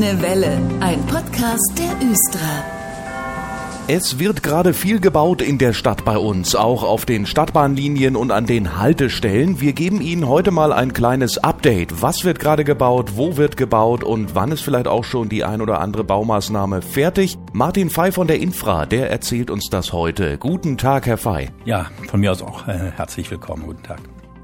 Grüne Welle, ein Podcast der Östra. Es wird gerade viel gebaut in der Stadt bei uns, auch auf den Stadtbahnlinien und an den Haltestellen. Wir geben Ihnen heute mal ein kleines Update. Was wird gerade gebaut, wo wird gebaut und wann ist vielleicht auch schon die ein oder andere Baumaßnahme fertig? Martin Fey von der Infra, der erzählt uns das heute. Guten Tag, Herr Fey. Ja, von mir aus auch äh, herzlich willkommen. Guten Tag.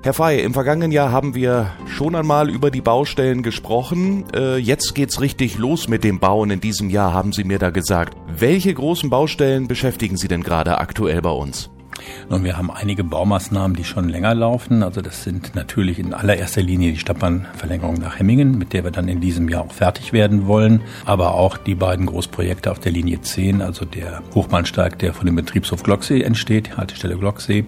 Herr Fey, im vergangenen Jahr haben wir schon einmal über die Baustellen gesprochen. Äh, jetzt geht's richtig los mit dem Bauen in diesem Jahr, haben Sie mir da gesagt. Welche großen Baustellen beschäftigen Sie denn gerade aktuell bei uns? Nun, wir haben einige Baumaßnahmen, die schon länger laufen. Also das sind natürlich in allererster Linie die Stadtbahnverlängerung nach Hemmingen, mit der wir dann in diesem Jahr auch fertig werden wollen. Aber auch die beiden Großprojekte auf der Linie 10, also der Hochbahnsteig, der von dem Betriebshof Glocksee entsteht, Haltestelle Glocksee,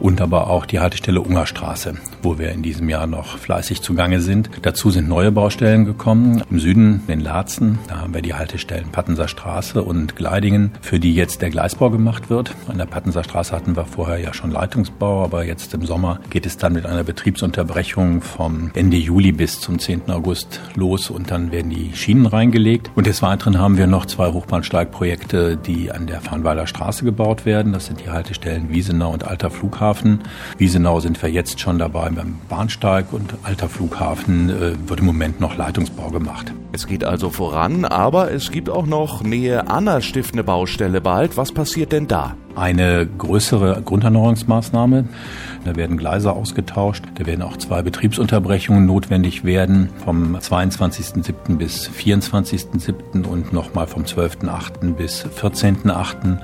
und aber auch die Haltestelle Ungerstraße, wo wir in diesem Jahr noch fleißig zugange sind. Dazu sind neue Baustellen gekommen. Im Süden, in Laatzen, da haben wir die Haltestellen Pattenser Straße und Gleidingen, für die jetzt der Gleisbau gemacht wird. An der Pattenser Straße hatten wir vorher ja schon Leitungsbau, aber jetzt im Sommer geht es dann mit einer Betriebsunterbrechung vom Ende Juli bis zum 10. August los und dann werden die Schienen reingelegt. Und des Weiteren haben wir noch zwei Hochbahnsteigprojekte, die an der Farnweiler Straße gebaut werden. Das sind die Haltestellen Wiesenau und Alter Flughafen. Wiesenau sind wir jetzt schon dabei beim Bahnsteig und Alter Flughafen äh, wird im Moment noch Leitungsbau gemacht. Es geht also voran, aber es gibt auch noch Nähe Anna-Stift eine Baustelle bald. Was passiert denn da? eine größere Grunderneuerungsmaßnahme. Da werden Gleise ausgetauscht. Da werden auch zwei Betriebsunterbrechungen notwendig werden vom 22.07. bis 24.07. und nochmal vom 12.08. bis 14.08.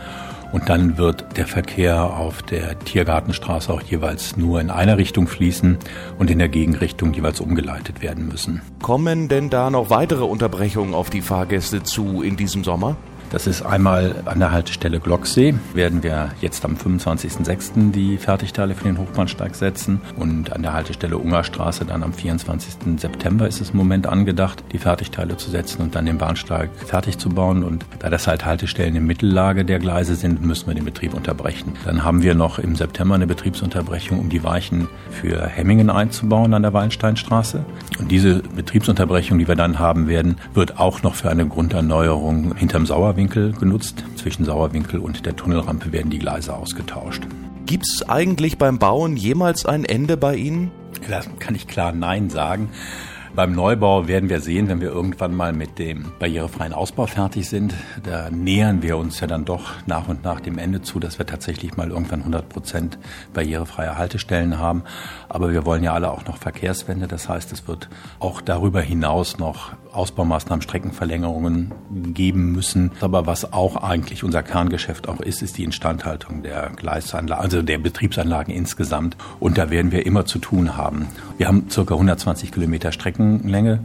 Und dann wird der Verkehr auf der Tiergartenstraße auch jeweils nur in einer Richtung fließen und in der Gegenrichtung jeweils umgeleitet werden müssen. Kommen denn da noch weitere Unterbrechungen auf die Fahrgäste zu in diesem Sommer? Das ist einmal an der Haltestelle Glocksee. Werden wir jetzt am 25.06. die Fertigteile für den Hochbahnsteig setzen. Und an der Haltestelle Ungerstraße dann am 24. September ist es im Moment angedacht, die Fertigteile zu setzen und dann den Bahnsteig fertig zu bauen. Und da das halt Haltestellen in Mittellage der Gleise sind, müssen wir den Betrieb unterbrechen. Dann haben wir noch im September eine Betriebsunterbrechung, um die Weichen für Hemmingen einzubauen an der Wallensteinstraße. Und diese Betriebsunterbrechung, die wir dann haben werden, wird auch noch für eine Grunderneuerung hinterm Sauerwinkel Sauerwinkel genutzt. Zwischen Sauerwinkel und der Tunnelrampe werden die Gleise ausgetauscht. Gibt es eigentlich beim Bauen jemals ein Ende bei Ihnen? Da kann ich klar Nein sagen. Beim Neubau werden wir sehen, wenn wir irgendwann mal mit dem barrierefreien Ausbau fertig sind. Da nähern wir uns ja dann doch nach und nach dem Ende zu, dass wir tatsächlich mal irgendwann 100 Prozent barrierefreie Haltestellen haben. Aber wir wollen ja alle auch noch Verkehrswende. Das heißt, es wird auch darüber hinaus noch Ausbaumaßnahmen, Streckenverlängerungen geben müssen. Aber was auch eigentlich unser Kerngeschäft auch ist, ist die Instandhaltung der Gleisanlagen, also der Betriebsanlagen insgesamt. Und da werden wir immer zu tun haben. Wir haben circa 120 Kilometer Strecken Streckenlänge.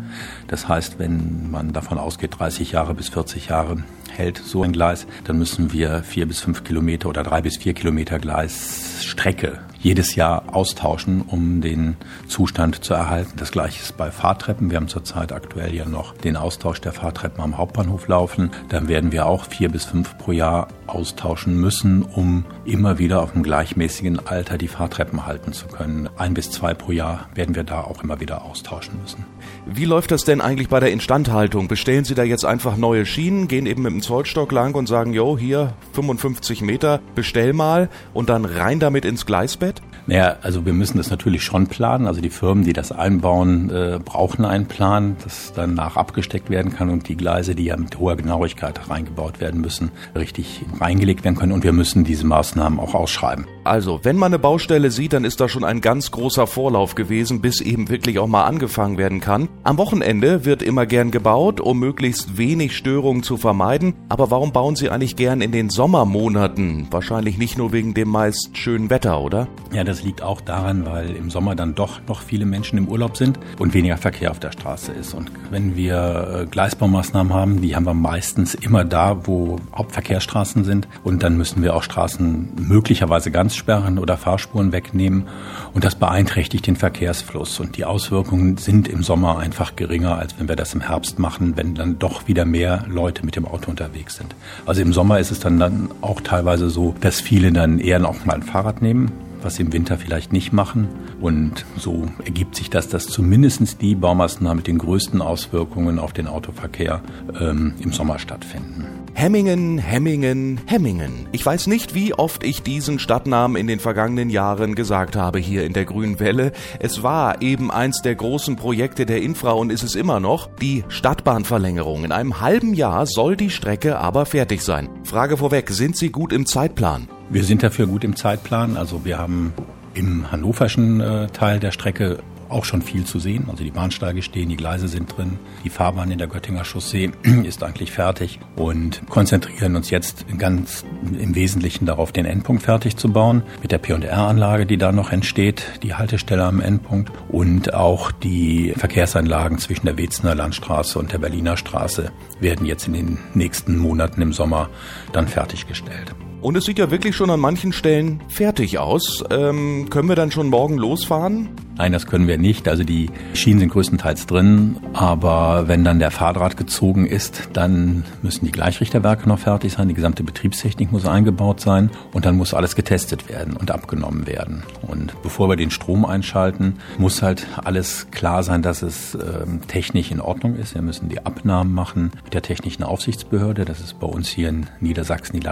Das heißt, wenn man davon ausgeht, 30 Jahre bis 40 Jahre hält so ein Gleis, dann müssen wir vier bis fünf Kilometer oder drei bis vier Kilometer Gleisstrecke jedes Jahr austauschen, um den Zustand zu erhalten. Das gleiche ist bei Fahrtreppen. Wir haben zurzeit aktuell ja noch den Austausch der Fahrtreppen am Hauptbahnhof laufen. Dann werden wir auch vier bis fünf pro Jahr austauschen müssen, um immer wieder auf einem gleichmäßigen Alter die Fahrtreppen halten zu können. Ein bis zwei pro Jahr werden wir da auch immer wieder austauschen müssen. Wie läuft das denn eigentlich bei der Instandhaltung? Bestellen Sie da jetzt einfach neue Schienen, gehen eben mit dem Zollstock lang und sagen, jo, hier 55 Meter, bestell mal und dann rein damit ins Gleisbett? Naja, also wir müssen das natürlich schon planen. Also die Firmen, die das einbauen, äh, brauchen einen Plan, das danach abgesteckt werden kann und die Gleise, die ja mit hoher Genauigkeit reingebaut werden müssen, richtig reingelegt werden können und wir müssen diese Maßnahmen auch ausschreiben. Also, wenn man eine Baustelle sieht, dann ist da schon ein ganz großer Vorlauf gewesen, bis eben wirklich auch mal angefangen werden kann. Am Wochenende wird immer gern gebaut, um möglichst wenig Störungen zu vermeiden. Aber warum bauen Sie eigentlich gern in den Sommermonaten? Wahrscheinlich nicht nur wegen dem meist schönen Wetter, oder? Ja, das liegt auch daran, weil im Sommer dann doch noch viele Menschen im Urlaub sind und weniger Verkehr auf der Straße ist. Und wenn wir äh, Gleisbaumaßnahmen haben, die haben wir meistens immer da, wo Hauptverkehrsstraßen sind. Und dann müssen wir auch Straßen möglicherweise ganz sperren oder Fahrspuren wegnehmen. Und das beeinträchtigt den Verkehrsfluss. Und die Auswirkungen sind im Sommer einfach geringer, als wenn wir das im Herbst machen, wenn dann doch wieder mehr Leute mit dem Auto unterwegs sind. Also im Sommer ist es dann, dann auch teilweise so, dass viele dann eher noch mal ein Fahrrad nehmen was sie im Winter vielleicht nicht machen. Und so ergibt sich das, dass zumindest die Baumaßnahmen mit den größten Auswirkungen auf den Autoverkehr ähm, im Sommer stattfinden. Hemmingen, Hemmingen, Hemmingen. Ich weiß nicht, wie oft ich diesen Stadtnamen in den vergangenen Jahren gesagt habe hier in der Grünen Welle. Es war eben eins der großen Projekte der Infra und ist es immer noch, die Stadtbahnverlängerung. In einem halben Jahr soll die Strecke aber fertig sein. Frage vorweg, sind Sie gut im Zeitplan? Wir sind dafür gut im Zeitplan. Also wir haben im hannoverschen äh, Teil der Strecke auch schon viel zu sehen. Also die Bahnsteige stehen, die Gleise sind drin, die Fahrbahn in der Göttinger Chaussee ist eigentlich fertig und konzentrieren uns jetzt ganz im Wesentlichen darauf, den Endpunkt fertig zu bauen mit der P&R-Anlage, die da noch entsteht, die Haltestelle am Endpunkt und auch die Verkehrsanlagen zwischen der Wezener Landstraße und der Berliner Straße werden jetzt in den nächsten Monaten im Sommer dann fertiggestellt. Und es sieht ja wirklich schon an manchen Stellen fertig aus. Ähm, können wir dann schon morgen losfahren? Nein, das können wir nicht. Also die Schienen sind größtenteils drin, aber wenn dann der Fahrdraht gezogen ist, dann müssen die Gleichrichterwerke noch fertig sein, die gesamte Betriebstechnik muss eingebaut sein und dann muss alles getestet werden und abgenommen werden. Und bevor wir den Strom einschalten, muss halt alles klar sein, dass es ähm, technisch in Ordnung ist. Wir müssen die Abnahmen machen mit der technischen Aufsichtsbehörde. Das ist bei uns hier in Niedersachsen die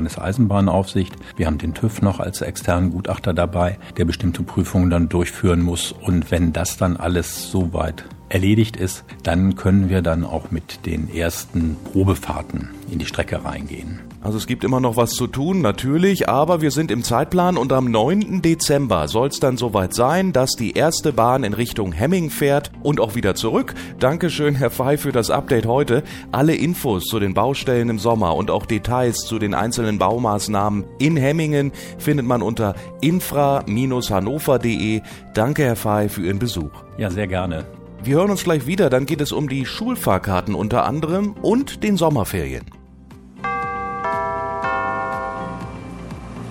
Landeseisenbahnaufsicht. Wir haben den TÜV noch als externen Gutachter dabei, der bestimmte Prüfungen dann durchführen muss und wenn das dann alles soweit erledigt ist, dann können wir dann auch mit den ersten Probefahrten in die Strecke reingehen. Also es gibt immer noch was zu tun, natürlich, aber wir sind im Zeitplan und am 9. Dezember soll es dann soweit sein, dass die erste Bahn in Richtung Hemming fährt und auch wieder zurück. Dankeschön, Herr Fey, für das Update heute. Alle Infos zu den Baustellen im Sommer und auch Details zu den einzelnen Baumaßnahmen in Hemmingen findet man unter infra-hannover.de. Danke, Herr Fey, für Ihren Besuch. Ja, sehr gerne. Wir hören uns gleich wieder, dann geht es um die Schulfahrkarten unter anderem und den Sommerferien.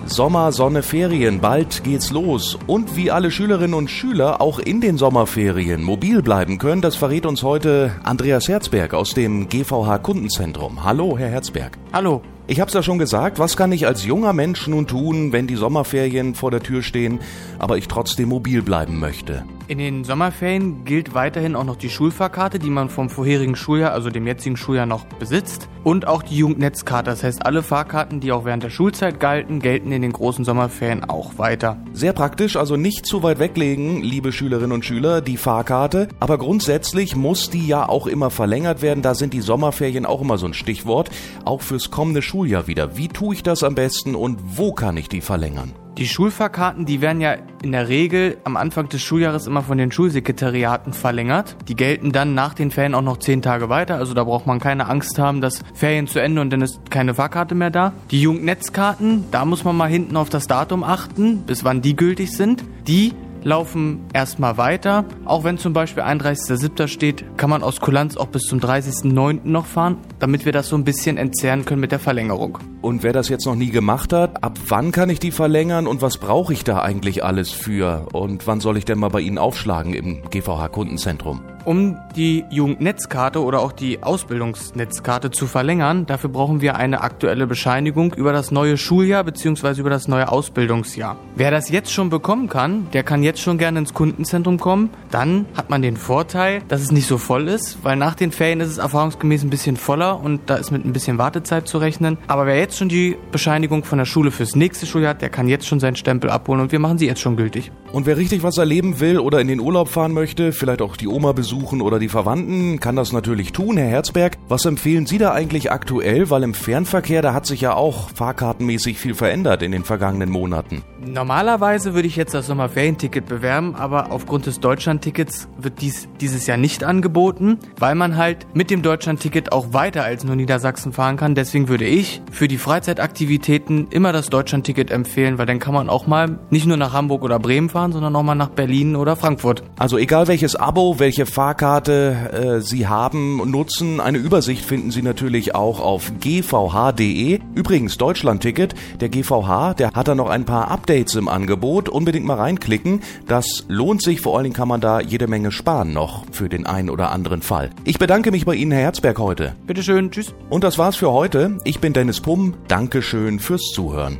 Sommer, Sonne, Ferien, bald geht's los. Und wie alle Schülerinnen und Schüler auch in den Sommerferien mobil bleiben können, das verrät uns heute Andreas Herzberg aus dem GVH Kundenzentrum. Hallo, Herr Herzberg. Hallo. Ich hab's ja schon gesagt, was kann ich als junger Mensch nun tun, wenn die Sommerferien vor der Tür stehen, aber ich trotzdem mobil bleiben möchte? In den Sommerferien gilt weiterhin auch noch die Schulfahrkarte, die man vom vorherigen Schuljahr, also dem jetzigen Schuljahr noch besitzt. Und auch die Jugendnetzkarte. Das heißt, alle Fahrkarten, die auch während der Schulzeit galten, gelten in den großen Sommerferien auch weiter. Sehr praktisch, also nicht zu weit weglegen, liebe Schülerinnen und Schüler, die Fahrkarte. Aber grundsätzlich muss die ja auch immer verlängert werden. Da sind die Sommerferien auch immer so ein Stichwort. Auch fürs kommende Schuljahr wieder. Wie tue ich das am besten und wo kann ich die verlängern? Die Schulfahrkarten, die werden ja in der Regel am Anfang des Schuljahres immer von den Schulsekretariaten verlängert. Die gelten dann nach den Ferien auch noch zehn Tage weiter. Also da braucht man keine Angst haben, dass Ferien zu Ende und dann ist keine Fahrkarte mehr da. Die Jugendnetzkarten, da muss man mal hinten auf das Datum achten, bis wann die gültig sind. Die laufen erstmal weiter. Auch wenn zum Beispiel 31.07. steht, kann man aus Kulanz auch bis zum 30.09. noch fahren, damit wir das so ein bisschen entzerren können mit der Verlängerung. Und wer das jetzt noch nie gemacht hat, ab wann kann ich die verlängern und was brauche ich da eigentlich alles für? Und wann soll ich denn mal bei Ihnen aufschlagen im GVH Kundenzentrum? Um die Jugendnetzkarte oder auch die Ausbildungsnetzkarte zu verlängern, dafür brauchen wir eine aktuelle Bescheinigung über das neue Schuljahr bzw. über das neue Ausbildungsjahr. Wer das jetzt schon bekommen kann, der kann jetzt schon gerne ins Kundenzentrum kommen. Dann hat man den Vorteil, dass es nicht so voll ist, weil nach den Ferien ist es erfahrungsgemäß ein bisschen voller und da ist mit ein bisschen Wartezeit zu rechnen. Aber wer jetzt schon die Bescheinigung von der Schule fürs nächste Schuljahr hat, der kann jetzt schon seinen Stempel abholen und wir machen sie jetzt schon gültig. Und wer richtig was erleben will oder in den Urlaub fahren möchte, vielleicht auch die Oma besuchen, besuchen oder die Verwandten, kann das natürlich tun. Herr Herzberg, was empfehlen Sie da eigentlich aktuell? Weil im Fernverkehr, da hat sich ja auch fahrkartenmäßig viel verändert in den vergangenen Monaten. Normalerweise würde ich jetzt das Sommerferienticket bewerben, aber aufgrund des Deutschlandtickets wird dies dieses Jahr nicht angeboten, weil man halt mit dem Deutschlandticket auch weiter als nur Niedersachsen fahren kann. Deswegen würde ich für die Freizeitaktivitäten immer das Deutschlandticket empfehlen, weil dann kann man auch mal nicht nur nach Hamburg oder Bremen fahren, sondern auch mal nach Berlin oder Frankfurt. Also egal welches Abo, welche Fahr Fahrkarte äh, Sie haben, nutzen. Eine Übersicht finden Sie natürlich auch auf gvh.de. Übrigens, Deutschlandticket, der GVH, der hat da noch ein paar Updates im Angebot. Unbedingt mal reinklicken. Das lohnt sich. Vor allen Dingen kann man da jede Menge sparen noch für den einen oder anderen Fall. Ich bedanke mich bei Ihnen, Herr Herzberg, heute. Bitteschön, tschüss. Und das war's für heute. Ich bin Dennis Pumm. Dankeschön fürs Zuhören.